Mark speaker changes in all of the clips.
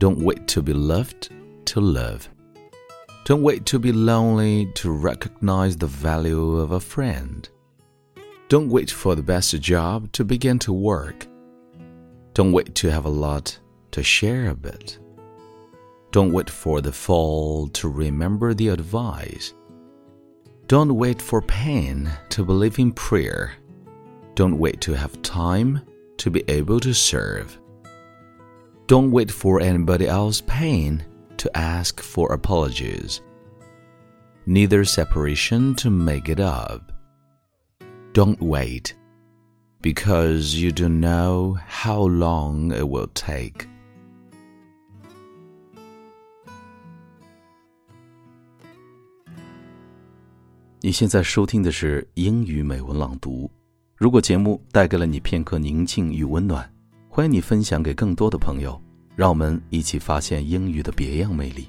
Speaker 1: Don't wait to be loved to love. Don't wait to be lonely to recognize the value of a friend. Don't wait for the best job to begin to work. Don't wait to have a lot to share a bit. Don't wait for the fall to remember the advice. Don't wait for pain to believe in prayer. Don't wait to have time to be able to serve. Don't wait for anybody else's pain to ask for apologies. Neither separation to make it up. Don't wait, because you don't know how long it will take. 你现在收听的是英语美文朗读。如果节目带给了你片刻宁静与温暖， 欢迎你分享给更多的朋友，让我们一起发现英语的别样魅力。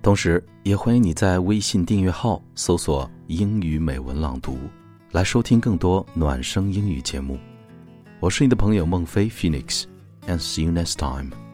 Speaker 1: 同时，也欢迎你在微信订阅号搜索“英语美文朗读”，来收听更多暖声英语节目。我是你的朋友孟非 Phoenix，and see you next time。